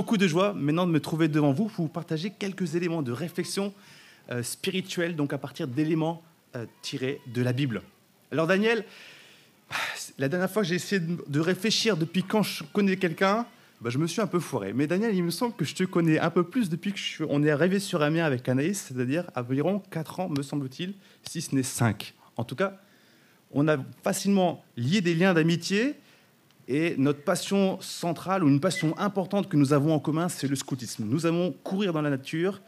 beaucoup de joie maintenant de me trouver devant vous pour vous partager quelques éléments de réflexion euh, spirituelle, donc à partir d'éléments euh, tirés de la Bible. Alors Daniel, la dernière fois que j'ai essayé de réfléchir depuis quand je connais quelqu'un, bah, je me suis un peu foiré. Mais Daniel, il me semble que je te connais un peu plus depuis qu'on est arrivé sur Amiens avec Anaïs, c'est-à-dire environ 4 ans, me semble-t-il, si ce n'est 5. En tout cas, on a facilement lié des liens d'amitié et notre passion centrale ou une passion importante que nous avons en commun, c'est le scoutisme. Nous allons courir dans la nature,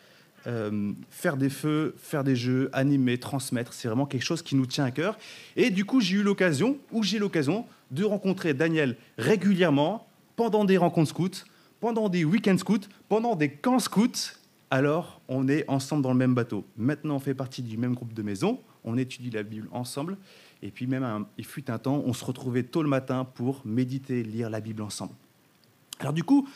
euh, faire des feux, faire des jeux, animer, transmettre. C'est vraiment quelque chose qui nous tient à cœur. Et du coup, j'ai eu l'occasion, ou j'ai l'occasion, de rencontrer Daniel régulièrement pendant des rencontres scouts, pendant des week-ends scouts, pendant des camps scouts. Alors, on est ensemble dans le même bateau. Maintenant, on fait partie du même groupe de maison. On étudie la Bible ensemble. Et puis même, il fut un temps, on se retrouvait tôt le matin pour méditer, lire la Bible ensemble. Alors du coup,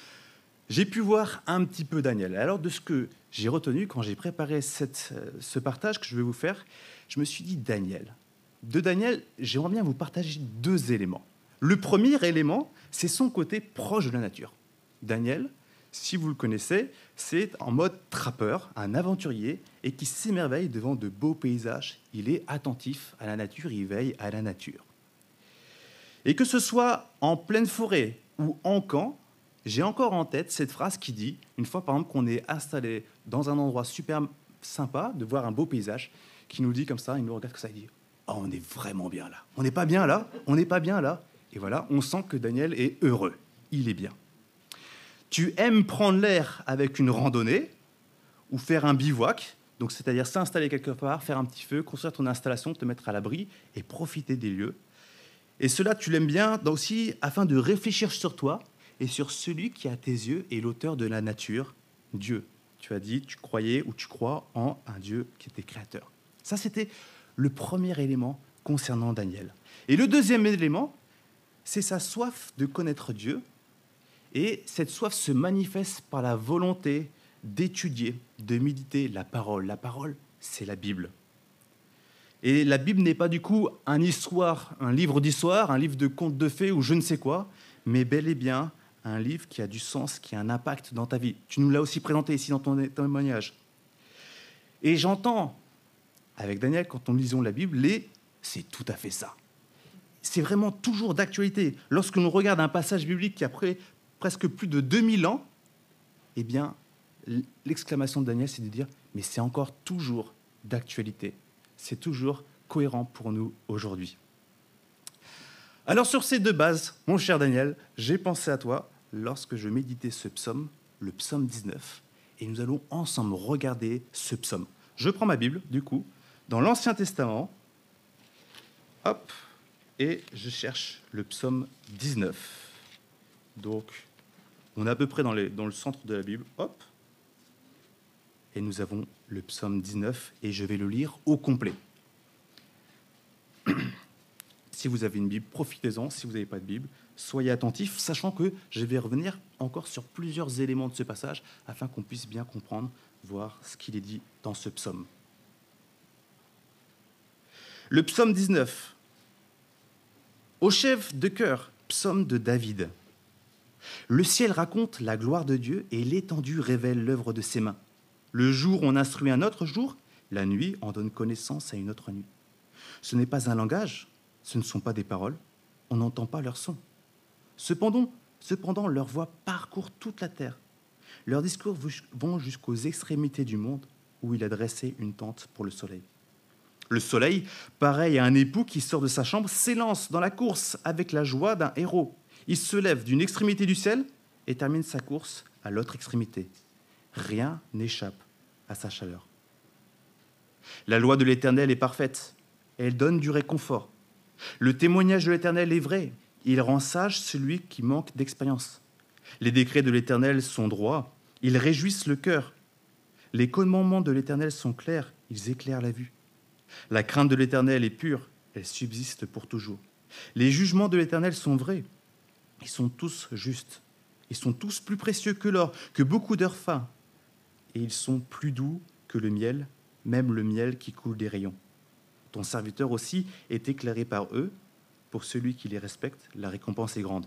j'ai pu voir un petit peu Daniel. Alors de ce que j'ai retenu quand j'ai préparé cette, euh, ce partage que je vais vous faire, je me suis dit Daniel. De Daniel, j'aimerais bien vous partager deux éléments. Le premier élément, c'est son côté proche de la nature. Daniel, si vous le connaissez, c'est en mode trappeur, un aventurier, et qui s'émerveille devant de beaux paysages. Il est attentif à la nature, il veille à la nature. Et que ce soit en pleine forêt ou en camp, j'ai encore en tête cette phrase qui dit, une fois par exemple qu'on est installé dans un endroit super sympa, de voir un beau paysage, qui nous dit comme ça, il nous regarde comme ça, il dit oh, on est vraiment bien là. On n'est pas bien là, on n'est pas bien là. Et voilà, on sent que Daniel est heureux, il est bien. Tu aimes prendre l'air avec une randonnée ou faire un bivouac, donc c'est-à-dire s'installer quelque part, faire un petit feu, construire ton installation, te mettre à l'abri et profiter des lieux. Et cela, tu l'aimes bien aussi afin de réfléchir sur toi et sur celui qui, à tes yeux, est l'auteur de la nature, Dieu. Tu as dit, tu croyais ou tu crois en un Dieu qui était créateur. Ça, c'était le premier élément concernant Daniel. Et le deuxième élément, c'est sa soif de connaître Dieu et cette soif se manifeste par la volonté d'étudier, de méditer la parole. La parole, c'est la Bible. Et la Bible n'est pas du coup un histoire, un livre d'histoire, un livre de contes de fées ou je ne sais quoi, mais bel et bien un livre qui a du sens, qui a un impact dans ta vie. Tu nous l'as aussi présenté ici dans ton témoignage. Et j'entends avec Daniel, quand nous lisons la Bible, les c'est tout à fait ça. C'est vraiment toujours d'actualité. Lorsque l'on regarde un passage biblique qui a presque plus de 2000 ans, eh bien, l'exclamation de Daniel, c'est de dire, mais c'est encore toujours d'actualité. C'est toujours cohérent pour nous aujourd'hui. Alors sur ces deux bases, mon cher Daniel, j'ai pensé à toi lorsque je méditais ce psaume, le psaume 19, et nous allons ensemble regarder ce psaume. Je prends ma Bible, du coup, dans l'Ancien Testament, hop, et je cherche le psaume 19. Donc, on est à peu près dans, le centre de la Bible. Hop. Et nous avons le psaume 19 et je vais le lire au complet. si vous avez une Bible, profitez-en. Si vous n'avez pas de Bible, soyez attentifs, sachant que je vais revenir encore sur plusieurs éléments de ce passage afin qu'on puisse bien comprendre, voir ce qu'il est dit dans ce psaume. Le psaume 19. Au chef de cœur, psaume de David. Le ciel raconte la gloire de Dieu et l'étendue révèle l'œuvre de ses mains. Le jour on instruit un autre jour, la nuit en donne connaissance à une autre nuit. Ce n'est pas un langage, ce ne sont pas des paroles, on n'entend pas leur son. Cependant, cependant, leur voix parcourt toute la terre. Leurs discours vont jusqu'aux extrémités du monde où il a dressé une tente pour le soleil. Le soleil, pareil à un époux qui sort de sa chambre, s'élance dans la course avec la joie d'un héros. Il se lève d'une extrémité du ciel et termine sa course à l'autre extrémité. Rien n'échappe à sa chaleur. La loi de l'Éternel est parfaite. Elle donne du réconfort. Le témoignage de l'Éternel est vrai. Il rend sage celui qui manque d'expérience. Les décrets de l'Éternel sont droits. Ils réjouissent le cœur. Les commandements de l'Éternel sont clairs. Ils éclairent la vue. La crainte de l'Éternel est pure. Elle subsiste pour toujours. Les jugements de l'Éternel sont vrais. Ils sont tous justes. Ils sont tous plus précieux que l'or, que beaucoup d'heures fins. Et ils sont plus doux que le miel, même le miel qui coule des rayons. Ton serviteur aussi est éclairé par eux. Pour celui qui les respecte, la récompense est grande.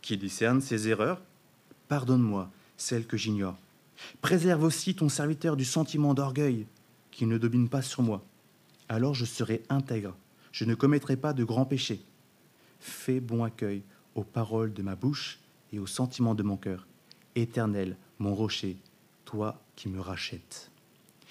Qui discerne ses erreurs pardonne-moi celle que j'ignore. Préserve aussi ton serviteur du sentiment d'orgueil qui ne domine pas sur moi. Alors je serai intègre, je ne commettrai pas de grands péchés. Fais bon accueil aux paroles de ma bouche et aux sentiments de mon cœur. Éternel, mon rocher, toi qui me rachètes.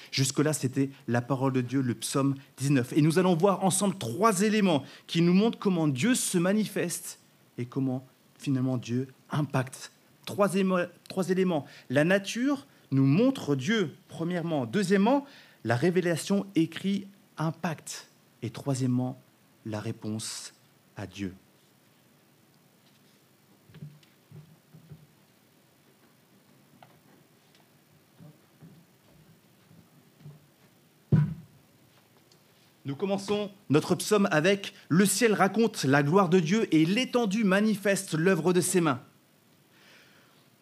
Jusque-là, c'était la parole de Dieu, le psaume 19. Et nous allons voir ensemble trois éléments qui nous montrent comment Dieu se manifeste et comment finalement Dieu impacte. Trois, éléments. La nature nous montre Dieu, premièrement. Deuxièmement, la révélation écrit impacte. Et troisièmement, la réponse à Dieu. Nous commençons notre psaume avec Le ciel raconte la gloire de Dieu et l'étendue manifeste l'œuvre de ses mains.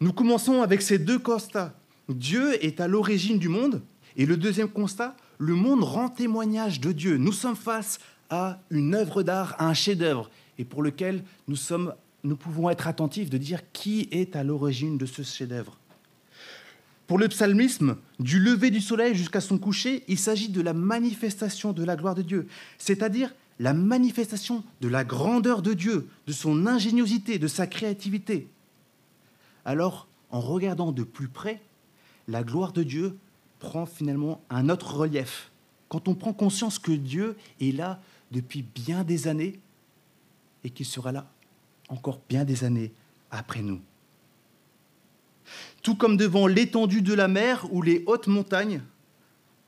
Nous commençons avec ces deux constats. Dieu est à l'origine du monde et le deuxième constat, le monde rend témoignage de Dieu. Nous sommes face à une œuvre d'art, à un chef-d'œuvre et pour lequel nous, nous pouvons être attentifs de dire qui est à l'origine de ce chef-d'œuvre. Pour le psalmisme, du lever du soleil jusqu'à son coucher, il s'agit de la manifestation de la gloire de Dieu, c'est-à-dire la manifestation de la grandeur de Dieu, de son ingéniosité, de sa créativité. Alors, en regardant de plus près, la gloire de Dieu prend finalement un autre relief. Quand on prend conscience que Dieu est là depuis bien des années et qu'il sera là encore bien des années après nous. Tout comme devant l'étendue de la mer ou les hautes montagnes,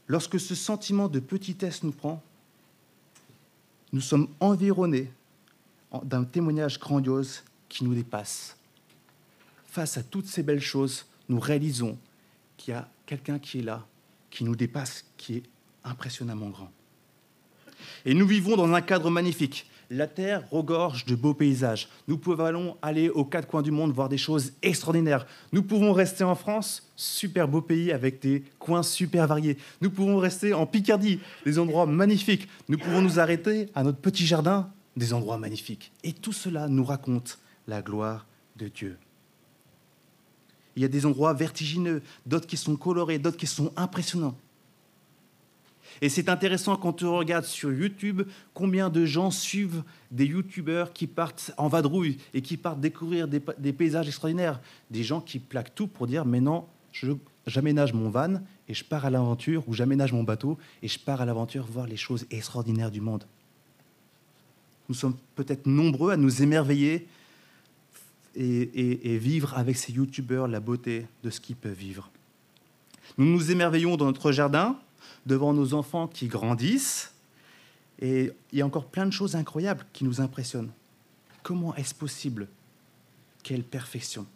lorsque ce sentiment de petitesse nous prend, nous sommes environnés d'un témoignage grandiose qui nous dépasse. Face à toutes ces belles choses, nous réalisons qu'il y a quelqu'un qui est là, qui nous dépasse, qui est impressionnamment grand. Et nous vivons dans un cadre magnifique. La Terre regorge de beaux paysages. Nous pouvons aller aux quatre coins du monde voir des choses extraordinaires. Nous pouvons rester en France, super beau pays avec des coins super variés. Nous pouvons rester en Picardie, des endroits magnifiques. Nous pouvons nous arrêter à notre petit jardin, des endroits magnifiques. Et tout cela nous raconte la gloire de Dieu. Il y a des endroits vertigineux, d'autres qui sont colorés, d'autres qui sont impressionnants. Et c'est intéressant quand on regarde sur YouTube combien de gens suivent des YouTubeurs qui partent en vadrouille et qui partent découvrir des, paysages extraordinaires. Des gens qui plaquent tout pour dire mais non, j'aménage mon van et je pars à l'aventure, ou j'aménage mon bateau et je pars à l'aventure voir les choses extraordinaires du monde. Nous sommes peut-être nombreux à nous émerveiller et, et vivre avec ces YouTubeurs la beauté de ce qu'ils peuvent vivre. Nous nous émerveillons dans notre jardin, devant nos enfants qui grandissent. Et il y a encore plein de choses incroyables qui nous impressionnent. Comment est-ce possible? Quelle perfection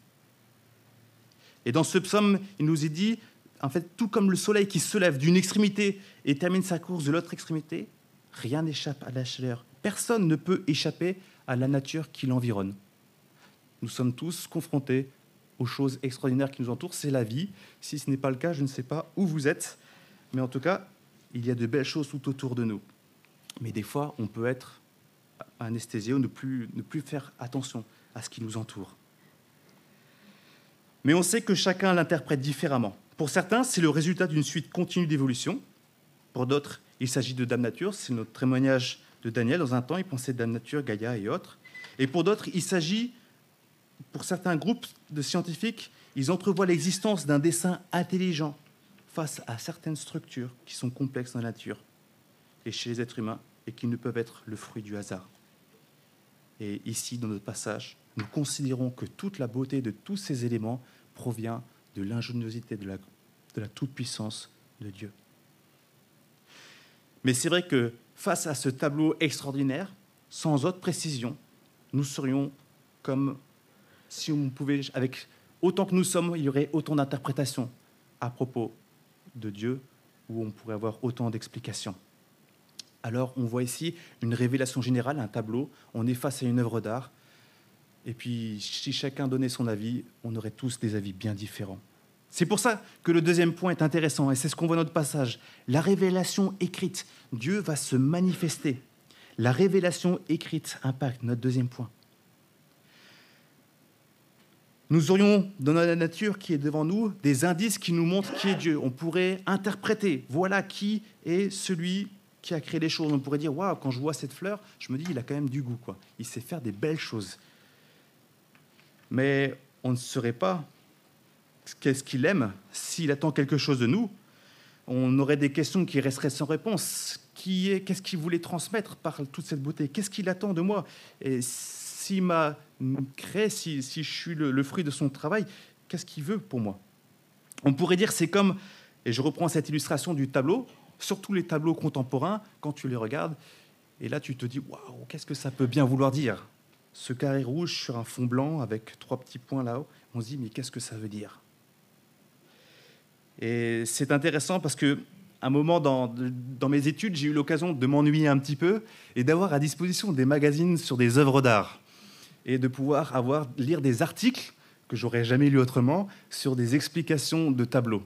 Et dans ce psaume, il nous est dit, en fait, tout comme le soleil qui se lève d'une extrémité et termine sa course de l'autre extrémité, rien n'échappe à la chaleur. Personne ne peut échapper à la nature qui l'environne. Nous sommes tous confrontés aux choses extraordinaires qui nous entourent. C'est la vie. Si ce n'est pas le cas, je ne sais pas où vous êtes. Mais en tout cas, il y a de belles choses tout autour de nous. Mais des fois, on peut être anesthésié ou ne plus, ne plus faire attention à ce qui nous entoure. Mais on sait que chacun l'interprète différemment. Pour certains, c'est le résultat d'une suite continue d'évolution. Pour d'autres, il s'agit de Dame Nature. C'est notre témoignage de Daniel. Dans un temps, il pensait Dame Nature, Gaïa et autres. Et pour d'autres, il s'agit, pour certains groupes de scientifiques, ils entrevoient l'existence d'un dessin intelligent face à certaines structures qui sont complexes dans la nature et chez les êtres humains et qui ne peuvent être le fruit du hasard. Et ici, dans notre passage, nous considérons que toute la beauté de tous ces éléments provient de l'ingéniosité, de la, de la toute-puissance de Dieu. Mais c'est vrai que face à ce tableau extraordinaire, sans autre précision, nous serions comme si on pouvait, avec autant que nous sommes, il y aurait autant d'interprétations à propos de Dieu où on pourrait avoir autant d'explications. Alors on voit ici une révélation générale, un tableau, on est face à une œuvre d'art, et puis si chacun donnait son avis, on aurait tous des avis bien différents. C'est pour ça que le deuxième point est intéressant, et c'est ce qu'on voit dans notre passage. La révélation écrite, Dieu va se manifester. La révélation écrite impacte notre deuxième point. Nous aurions dans la nature qui est devant nous des indices qui nous montrent qui est Dieu. On pourrait interpréter, voilà qui est celui qui a créé les choses. On pourrait dire, waouh, quand je vois cette fleur, je me dis, il a quand même du goût, quoi. Il sait faire des belles choses. Mais on ne saurait pas qu'est-ce qu'il aime s'il attend quelque chose de nous. On aurait des questions qui resteraient sans réponse. Qui est, qu'est-ce qu'il voulait transmettre par toute cette beauté? Qu'est-ce qu'il attend de moi? Et s'il m'a créé, si, je suis le, fruit de son travail, qu'est-ce qu'il veut pour moi? On pourrait dire c'est comme, et je reprends cette illustration du tableau, surtout les tableaux contemporains, quand tu les regardes, et là tu te dis, waouh, qu'est-ce que ça peut bien vouloir dire? Ce carré rouge sur un fond blanc avec trois petits points là-haut, on se dit, mais qu'est-ce que ça veut dire? Et c'est intéressant parce que un moment dans mes études, j'ai eu l'occasion de m'ennuyer un petit peu et d'avoir à disposition des magazines sur des œuvres d'art et de pouvoir lire des articles que j'aurais jamais lu autrement sur des explications de tableaux.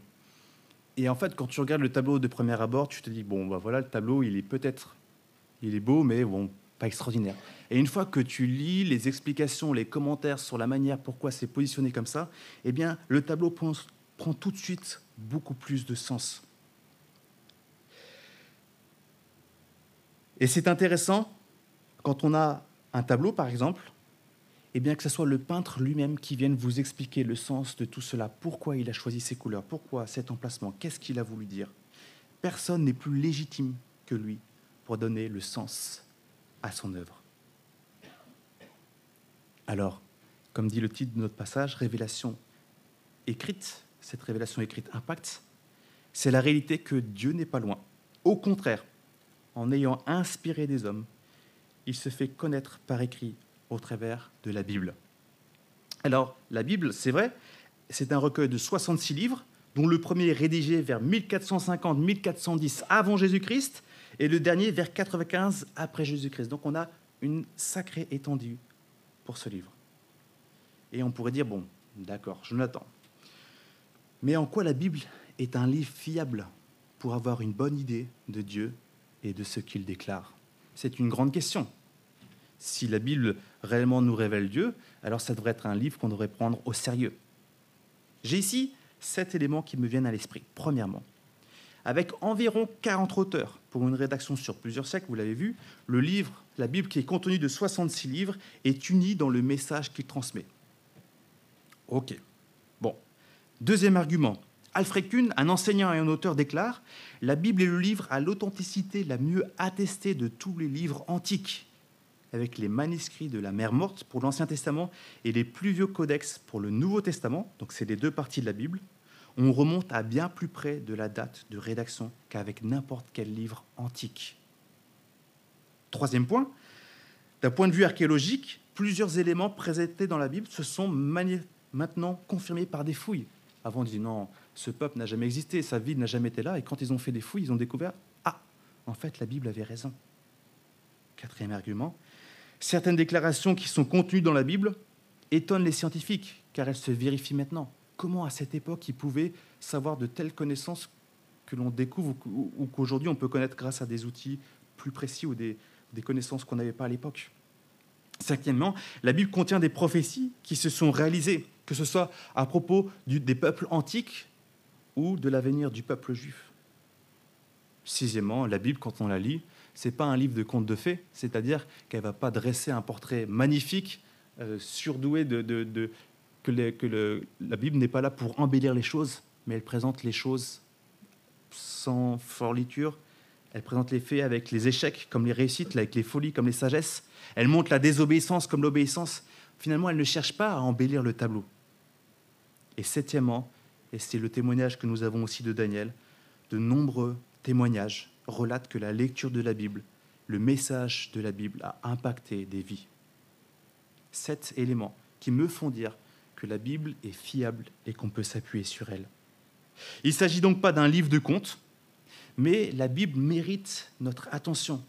Et en fait, quand tu regardes le tableau de premier abord, tu te dis bon, bah voilà, le tableau, il est peut-être, il est beau, mais bon, pas extraordinaire. Et une fois que tu lis les explications, les commentaires sur la manière pourquoi c'est positionné comme ça, eh bien, le tableau prend tout de suite beaucoup plus de sens. Et c'est intéressant quand on a un tableau, par exemple, et bien que ce soit le peintre lui-même qui vienne vous expliquer le sens de tout cela, pourquoi il a choisi ces couleurs, pourquoi cet emplacement, qu'est-ce qu'il a voulu dire. Personne n'est plus légitime que lui pour donner le sens à son œuvre. Alors, comme dit le titre de notre passage, révélation écrite, cette révélation écrite impacte, c'est la réalité que Dieu n'est pas loin. Au contraire, en ayant inspiré des hommes, il se fait connaître par écrit au travers de la Bible. Alors, la Bible, c'est vrai, c'est un recueil de 66 livres, dont le premier est rédigé vers 1450-1410 avant Jésus-Christ, et le dernier vers 95 après Jésus-Christ. Donc on a une sacrée étendue pour ce livre. Et on pourrait dire, bon, d'accord, je l'attends. Mais en quoi la Bible est un livre fiable pour avoir une bonne idée de Dieu et de ce qu'il déclare? C'est une grande question si la Bible réellement nous révèle Dieu, alors ça devrait être un livre qu'on devrait prendre au sérieux. J'ai ici sept éléments qui me viennent à l'esprit. Premièrement, avec environ 40 auteurs pour une rédaction sur plusieurs siècles, vous l'avez vu, le livre, la Bible qui est contenue de 66 livres, est unie dans le message qu'il transmet. Ok. Bon. Deuxième argument. Alfred Kuhn, un enseignant et un auteur, déclare La Bible est le livre à l'authenticité la mieux attestée de tous les livres antiques avec les manuscrits de la mer morte pour l'Ancien Testament et les plus vieux codex pour le Nouveau Testament, donc c'est les deux parties de la Bible, on remonte à bien plus près de la date de rédaction qu'avec n'importe quel livre antique. Troisième point, d'un point de vue archéologique, plusieurs éléments présentés dans la Bible se sont maintenant confirmés par des fouilles. Avant, on disait non, ce peuple n'a jamais existé, sa vie n'a jamais été là, et quand ils ont fait des fouilles, ils ont découvert, ah, en fait, la Bible avait raison. Quatrième argument, Certaines déclarations qui sont contenues dans la Bible étonnent les scientifiques, car elles se vérifient maintenant. Comment à cette époque ils pouvaient savoir de telles connaissances que l'on découvre ou qu'aujourd'hui on peut connaître grâce à des outils plus précis ou des, connaissances qu'on n'avait pas à l'époque? Cinquièmement, la Bible contient des prophéties qui se sont réalisées, que ce soit à propos des peuples antiques ou de l'avenir du peuple juif. Sixièmement, la Bible, quand on la lit, n'est pas un livre de contes de fées, c'est-à-dire qu'elle va pas dresser un portrait magnifique, euh, surdoué de, que, la Bible n'est pas là pour embellir les choses, mais elle présente les choses sans forliture. Elle présente les faits avec les échecs comme les réussites, avec les folies comme les sagesses. Elle montre la désobéissance comme l'obéissance. Finalement, elle ne cherche pas à embellir le tableau. Et septièmement, et c'est le témoignage que nous avons aussi de Daniel, de nombreux témoignages relate que la lecture de la Bible, le message de la Bible a impacté des vies. Sept éléments qui me font dire que la Bible est fiable et qu'on peut s'appuyer sur elle. Il ne s'agit donc pas d'un livre de contes, mais la Bible mérite notre attention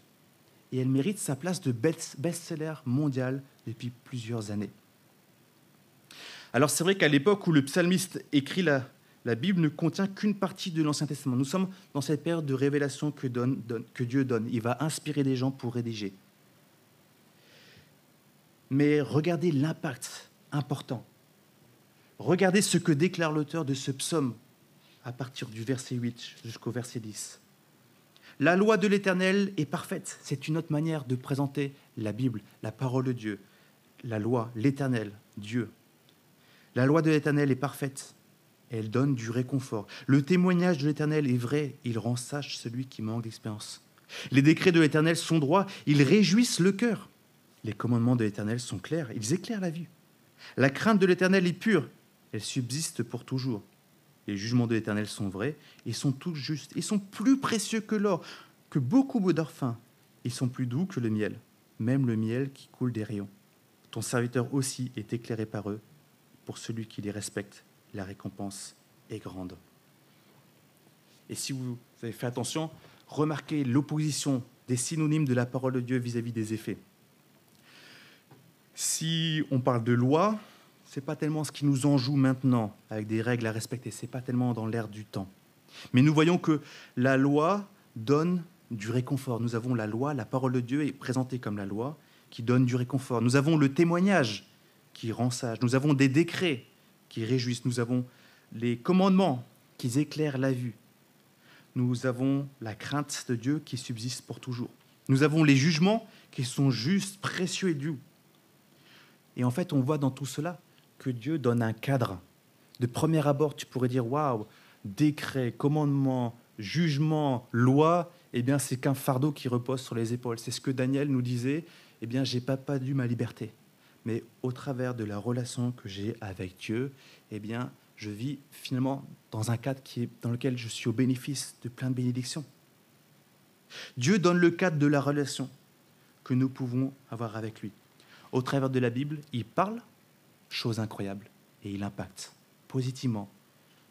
et elle mérite sa place de best-seller mondial depuis plusieurs années. Alors c'est vrai qu'à l'époque où le psalmiste écrit la, la Bible ne contient qu'une partie de l'Ancien Testament. Nous sommes dans cette période de révélation que, Dieu donne. Il va inspirer des gens pour rédiger. Mais regardez l'impact important Regardez ce que déclare l'auteur de ce psaume à partir du verset 8 jusqu'au verset 10. La loi de l'Éternel est parfaite. C'est une autre manière de présenter la Bible, la parole de Dieu. La loi, l'Éternel, Dieu. La loi de l'Éternel est parfaite. Elle donne du réconfort. Le témoignage de l'Éternel est vrai. Il rend sage celui qui manque d'expérience. Les décrets de l'Éternel sont droits. Ils réjouissent le cœur. Les commandements de l'Éternel sont clairs. Ils éclairent la vue. La crainte de l'Éternel est pure. Elle subsiste pour toujours. Les jugements de l'Éternel sont vrais, ils sont tous justes, ils sont plus précieux que l'or, que beaucoup d'or fin. Ils sont plus doux que le miel, même le miel qui coule des rayons. Ton serviteur aussi est éclairé par eux. Pour celui qui les respecte, la récompense est grande. Et si vous avez fait attention, remarquez l'opposition des synonymes de la parole de Dieu vis-à-vis des effets. Si on parle de loi, c'est pas tellement ce qui nous en joue maintenant, avec des règles à respecter, c'est pas tellement dans l'air du temps. Mais nous voyons que la loi donne du réconfort. Nous avons la loi, la parole de Dieu est présentée comme la loi, qui donne du réconfort. Nous avons le témoignage qui rend sage. Nous avons des décrets qui réjouissent. Nous avons les commandements qui éclairent la vue. Nous avons la crainte de Dieu qui subsiste pour toujours. Nous avons les jugements qui sont justes, précieux et doux. Et en fait, on voit dans tout cela que Dieu donne un cadre. De premier abord, tu pourrais dire waouh, décret, commandement, jugement, loi, eh bien, c'est qu'un fardeau qui repose sur les épaules. C'est ce que Daniel nous disait eh bien, j'ai pas perdu ma liberté. Mais au travers de la relation que j'ai avec Dieu, eh bien, je vis finalement dans un cadre qui est, dans lequel je suis au bénéfice de plein de bénédictions. Dieu donne le cadre de la relation que nous pouvons avoir avec lui. Au travers de la Bible, il parle, chose incroyable, et il impacte positivement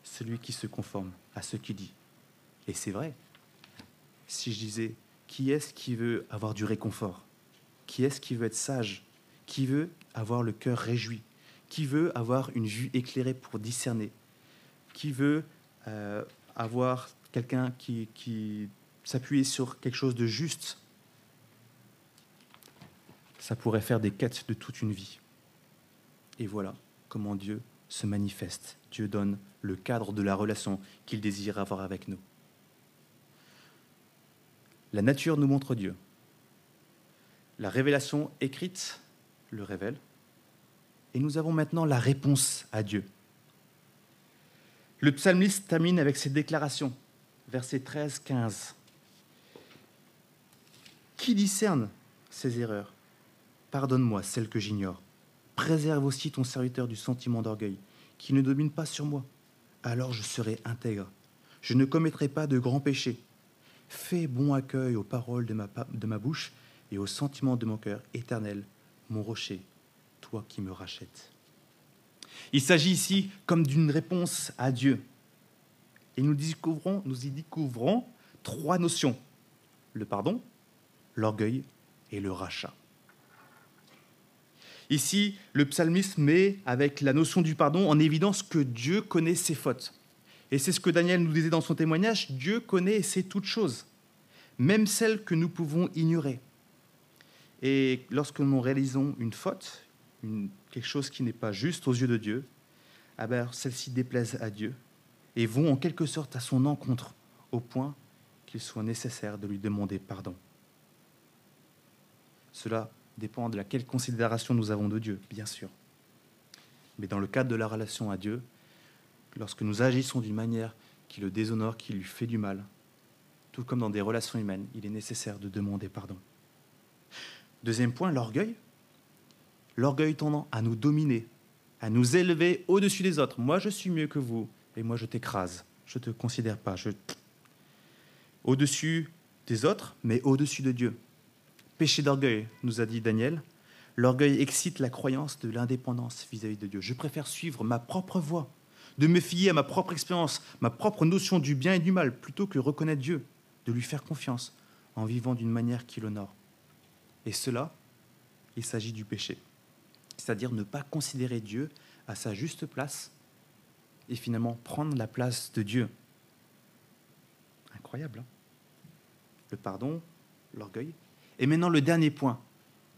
celui qui se conforme à ce qu'il dit. Et c'est vrai. Si je disais, qui est-ce qui veut avoir du réconfort? Qui est-ce qui veut être sage? Qui veut avoir le cœur réjoui? Qui veut avoir une vue éclairée pour discerner? Qui veut euh, avoir quelqu'un qui, qui s'appuie sur quelque chose de juste? Ça pourrait faire des quêtes de toute une vie. Et voilà comment Dieu se manifeste. Dieu donne le cadre de la relation qu'il désire avoir avec nous. La nature nous montre Dieu. La révélation écrite le révèle. Et nous avons maintenant la réponse à Dieu. Le psalmiste termine avec cette déclaration, versets 13-15. Qui discerne ces erreurs? Pardonne-moi celles que j'ignore. Préserve aussi ton serviteur du sentiment d'orgueil, qui ne domine pas sur moi. Alors je serai intègre. Je ne commettrai pas de grands péchés. Fais bon accueil aux paroles de ma, de ma bouche et aux sentiments de mon cœur éternel, mon rocher, toi qui me rachètes. Il s'agit ici comme d'une réponse à Dieu. Et nous, découvrons, nous y découvrons trois notions. Le pardon, l'orgueil et le rachat. Ici, le psalmiste met, avec la notion du pardon, en évidence que Dieu connaît ses fautes. Et c'est ce que Daniel nous disait dans son témoignage, Dieu connaît et sait toutes choses, même celles que nous pouvons ignorer. Et lorsque nous réalisons une faute, quelque chose qui n'est pas juste aux yeux de Dieu, ah ben, celles-ci déplaisent à Dieu et vont en quelque sorte à son encontre, au point qu'il soit nécessaire de lui demander pardon. Cela dépend de laquelle considération nous avons de Dieu, bien sûr. Mais dans le cadre de la relation à Dieu, lorsque nous agissons d'une manière qui le déshonore, qui lui fait du mal, tout comme dans des relations humaines, il est nécessaire de demander pardon. Deuxième point, l'orgueil. L'orgueil tendant à nous dominer, à nous élever au-dessus des autres. Moi, je suis mieux que vous, et moi, je t'écrase. Je ne te considère pas. Je... Au-dessus des autres, mais au-dessus de Dieu. Péché d'orgueil, nous a dit Daniel. L'orgueil excite la croyance de l'indépendance vis-à-vis de Dieu. Je préfère suivre ma propre voie, de me fier à ma propre expérience, ma propre notion du bien et du mal, plutôt que reconnaître Dieu, de lui faire confiance en vivant d'une manière qui l'honore. Et cela, il s'agit du péché, c'est-à-dire ne pas considérer Dieu à sa juste place et finalement prendre la place de Dieu. Incroyable. Hein? Le pardon, l'orgueil. Et maintenant le dernier point,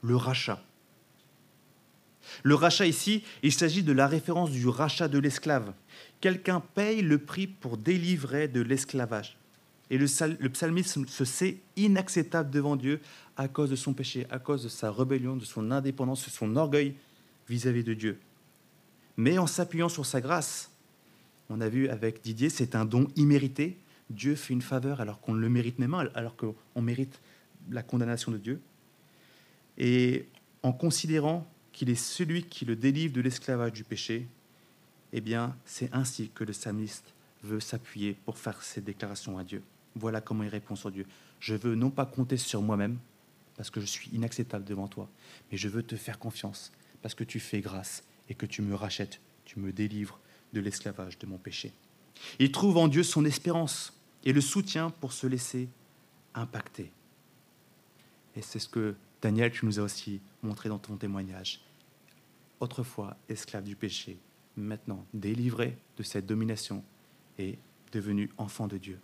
le rachat. Le rachat ici, il s'agit de la référence du rachat de l'esclave. Quelqu'un paye le prix pour délivrer de l'esclavage. Et le, psalmiste se sait inacceptable devant Dieu à cause de son péché, à cause de sa rébellion, de son indépendance, de son orgueil vis-à-vis de Dieu. Mais en s'appuyant sur sa grâce, on a vu avec Didier, c'est un don immérité. Dieu fait une faveur alors qu'on le mérite même alors qu'on mérite la condamnation de Dieu. Et en considérant qu'il est celui qui le délivre de l'esclavage du péché, eh bien, c'est ainsi que le psalmiste veut s'appuyer pour faire cette déclaration à Dieu. Voilà comment il répond sur Dieu. Je veux non pas compter sur moi-même, parce que je suis inacceptable devant toi, mais je veux te faire confiance, parce que tu fais grâce et que tu me rachètes, tu me délivres de l'esclavage de mon péché. Il trouve en Dieu son espérance et le soutien pour se laisser impacter. Et c'est ce que Daniel, tu nous as aussi montré dans ton témoignage. Autrefois esclave du péché, maintenant délivré de cette domination et devenu enfant de Dieu.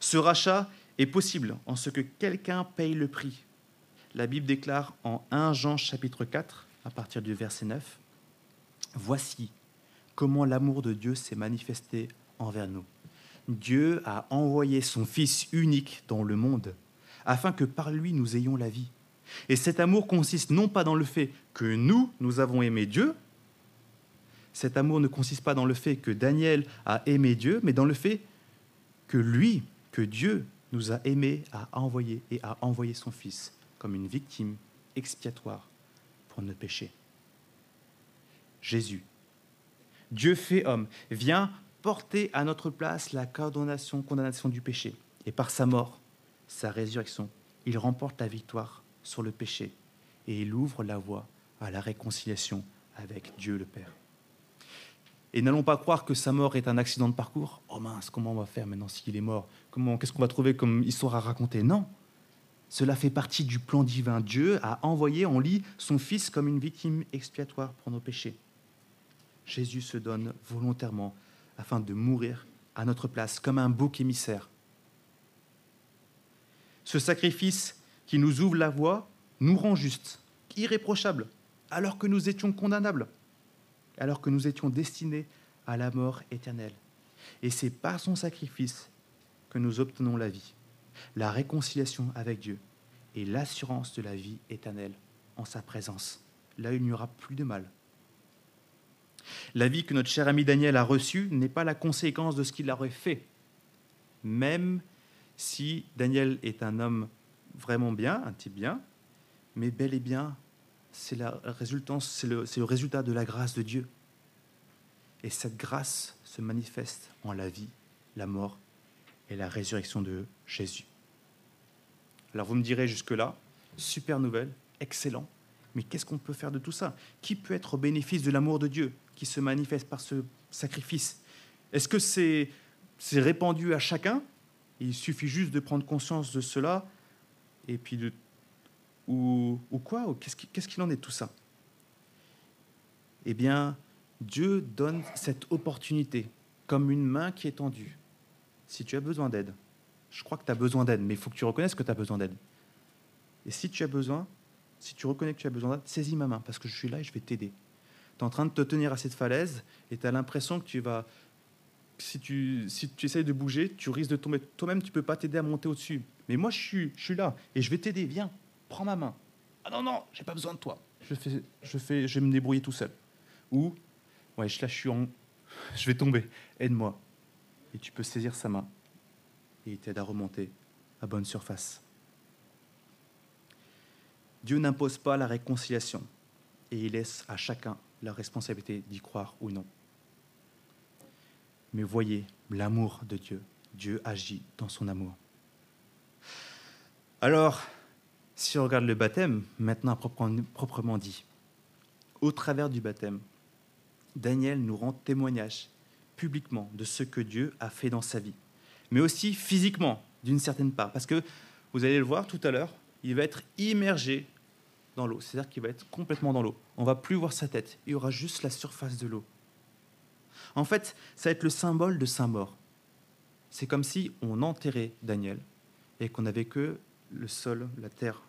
Ce rachat est possible en ce que quelqu'un paye le prix. La Bible déclare en 1 Jean chapitre 4, à partir du verset 9, Voici comment l'amour de Dieu s'est manifesté envers nous. Dieu a envoyé son Fils unique dans le monde afin que par lui nous ayons la vie. Et cet amour consiste non pas dans le fait que nous, nous avons aimé Dieu, cet amour ne consiste pas dans le fait que Daniel a aimé Dieu, mais dans le fait que lui, que Dieu nous a aimés, a envoyé et a envoyé son Fils comme une victime expiatoire pour nos péchés. Jésus, Dieu fait homme, vient porter à notre place la condamnation, condamnation du péché. Et par sa mort, sa résurrection, il remporte la victoire sur le péché et il ouvre la voie à la réconciliation avec Dieu le Père. Et n'allons pas croire que sa mort est un accident de parcours. Oh mince, comment on va faire maintenant s'il est mort? Qu'est-ce qu'on va trouver comme histoire à raconter? Non. Cela fait partie du plan divin. Dieu a envoyé en lit son Fils comme une victime expiatoire pour nos péchés. Jésus se donne volontairement afin de mourir à notre place comme un bouc émissaire ce sacrifice qui nous ouvre la voie nous rend justes, irréprochables, alors que nous étions condamnables, alors que nous étions destinés à la mort éternelle. Et c'est par son sacrifice que nous obtenons la vie, la réconciliation avec Dieu et l'assurance de la vie éternelle en sa présence. Là, il n'y aura plus de mal. La vie que notre cher ami Daniel a reçue n'est pas la conséquence de ce qu'il aurait fait, même si Daniel est un homme vraiment bien, un type bien, mais bel et bien, c'est le, le résultat de la grâce de Dieu. Et cette grâce se manifeste en la vie, la mort et la résurrection de Jésus. Alors vous me direz jusque-là, super nouvelle, excellent, mais qu'est-ce qu'on peut faire de tout ça? Qui peut être au bénéfice de l'amour de Dieu qui se manifeste par ce sacrifice? Est-ce que c'est répandu à chacun? Il suffit juste de prendre conscience de cela, et puis de... Ou, ou quoi Qu'est-ce qu'il en est de tout ça? Eh bien, Dieu donne cette opportunité comme une main qui est tendue. Si tu as besoin d'aide, je crois que tu as besoin d'aide, mais il faut que tu reconnaisses que tu as besoin d'aide. Et si tu as besoin, si tu reconnais que tu as besoin d'aide, saisis ma main, parce que je suis là et je vais t'aider. Tu es en train de te tenir à cette falaise et tu as l'impression que tu vas si tu, si tu essayes de bouger, tu risques de tomber. Toi-même, tu ne peux pas t'aider à monter au-dessus. Mais moi, je suis, je suis là et je vais t'aider. Viens, prends ma main. Ah non, non, j'ai pas besoin de toi. Je, fais, je, fais, je vais me débrouiller tout seul. Ou, ouais, là, je suis en. Je vais tomber. Aide-moi. Et tu peux saisir sa main et il t'aide à remonter à bonne surface. Dieu n'impose pas la réconciliation et il laisse à chacun la responsabilité d'y croire ou non mais voyez l'amour de Dieu. Dieu agit dans son amour. Alors, si on regarde le baptême, maintenant proprement dit, au travers du baptême, Daniel nous rend témoignage publiquement de ce que Dieu a fait dans sa vie, mais aussi physiquement, d'une certaine part, parce que vous allez le voir tout à l'heure, il va être immergé dans l'eau, c'est-à-dire qu'il va être complètement dans l'eau. On va plus voir sa tête, il y aura juste la surface de l'eau. En fait, ça va être le symbole de sa mort. C'est comme si on enterrait Daniel et qu'on n'avait que le sol, la terre,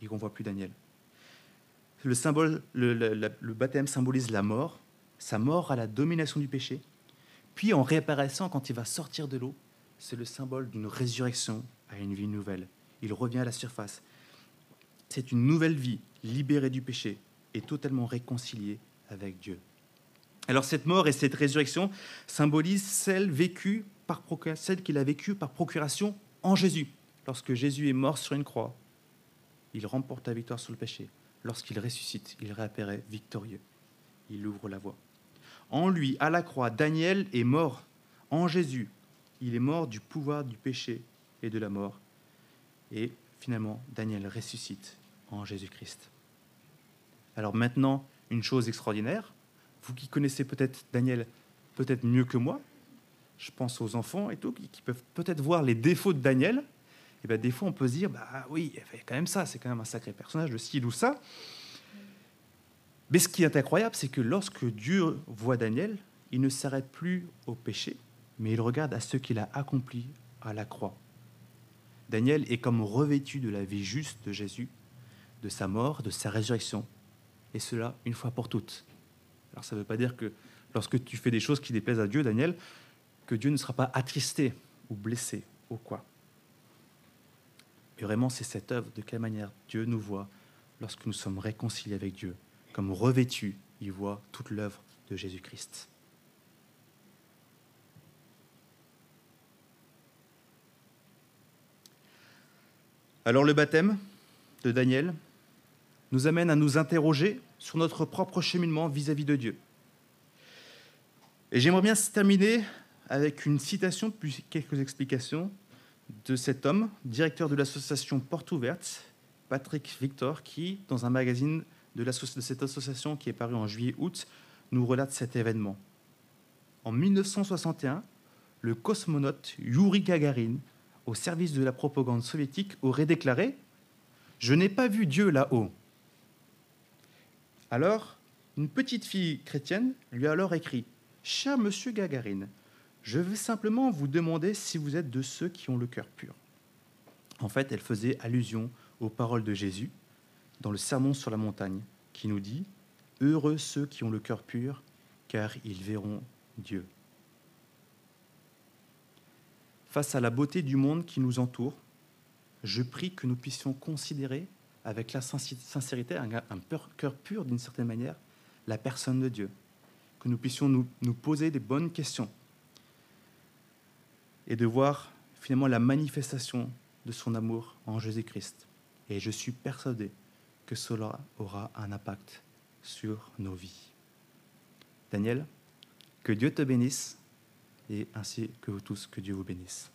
et qu'on ne voit plus Daniel. le, symbole, le, baptême symbolise la mort, sa mort à la domination du péché. Puis en réapparaissant quand il va sortir de l'eau, c'est le symbole d'une résurrection à une vie nouvelle. Il revient à la surface. C'est une nouvelle vie, libérée du péché et totalement réconciliée avec Dieu. Alors cette mort et cette résurrection symbolisent celle vécue par celle qu'il a vécue par procuration en Jésus. Lorsque Jésus est mort sur une croix, il remporte la victoire sur le péché. Lorsqu'il ressuscite, il réapparaît victorieux. Il ouvre la voie. En lui, à la croix, Daniel est mort. En Jésus, il est mort du pouvoir du péché et de la mort. Et finalement, Daniel ressuscite en Jésus-Christ. Alors maintenant, une chose extraordinaire, vous qui connaissez peut-être Daniel peut-être mieux que moi, je pense aux enfants et tout, qui peuvent peut-être voir les défauts de Daniel, et bien des fois on peut se dire, bah oui, il fait quand même ça, c'est quand même un sacré personnage, le style ou ça. Mais ce qui est incroyable, c'est que lorsque Dieu voit Daniel, il ne s'arrête plus au péché, mais il regarde à ce qu'il a accompli à la croix. Daniel est comme revêtu de la vie juste de Jésus, de sa mort, de sa résurrection, et cela une fois pour toutes. Alors ça ne veut pas dire que lorsque tu fais des choses qui déplaisent à Dieu, Daniel, que Dieu ne sera pas attristé ou blessé ou quoi. Mais vraiment, c'est cette œuvre, de quelle manière Dieu nous voit lorsque nous sommes réconciliés avec Dieu. Comme revêtus, il voit toute l'œuvre de Jésus-Christ. Alors le baptême de Daniel nous amène à nous interroger sur notre propre cheminement vis-à-vis de Dieu. Et j'aimerais bien terminer avec une citation puis quelques explications de cet homme, directeur de l'association Porte Ouverte, Patrick Victor, qui, dans un magazine de, cette association qui est paru en juillet-août, nous relate cet événement. En 1961, le cosmonaute Yuri Gagarin, au service de la propagande soviétique, aurait déclaré Je n'ai pas vu Dieu là-haut. Alors, une petite fille chrétienne lui a alors écrit Cher monsieur Gagarine, je veux simplement vous demander si vous êtes de ceux qui ont le cœur pur. En fait, elle faisait allusion aux paroles de Jésus dans le Sermon sur la montagne, qui nous dit Heureux ceux qui ont le cœur pur, car ils verront Dieu. Face à la beauté du monde qui nous entoure, je prie que nous puissions considérer avec la sincérité, un, cœur pur d'une certaine manière, la personne de Dieu. Que nous puissions nous, poser des bonnes questions et de voir finalement la manifestation de son amour en Jésus-Christ. Et je suis persuadé que cela aura un impact sur nos vies. Daniel, que Dieu te bénisse et ainsi que vous tous, que Dieu vous bénisse.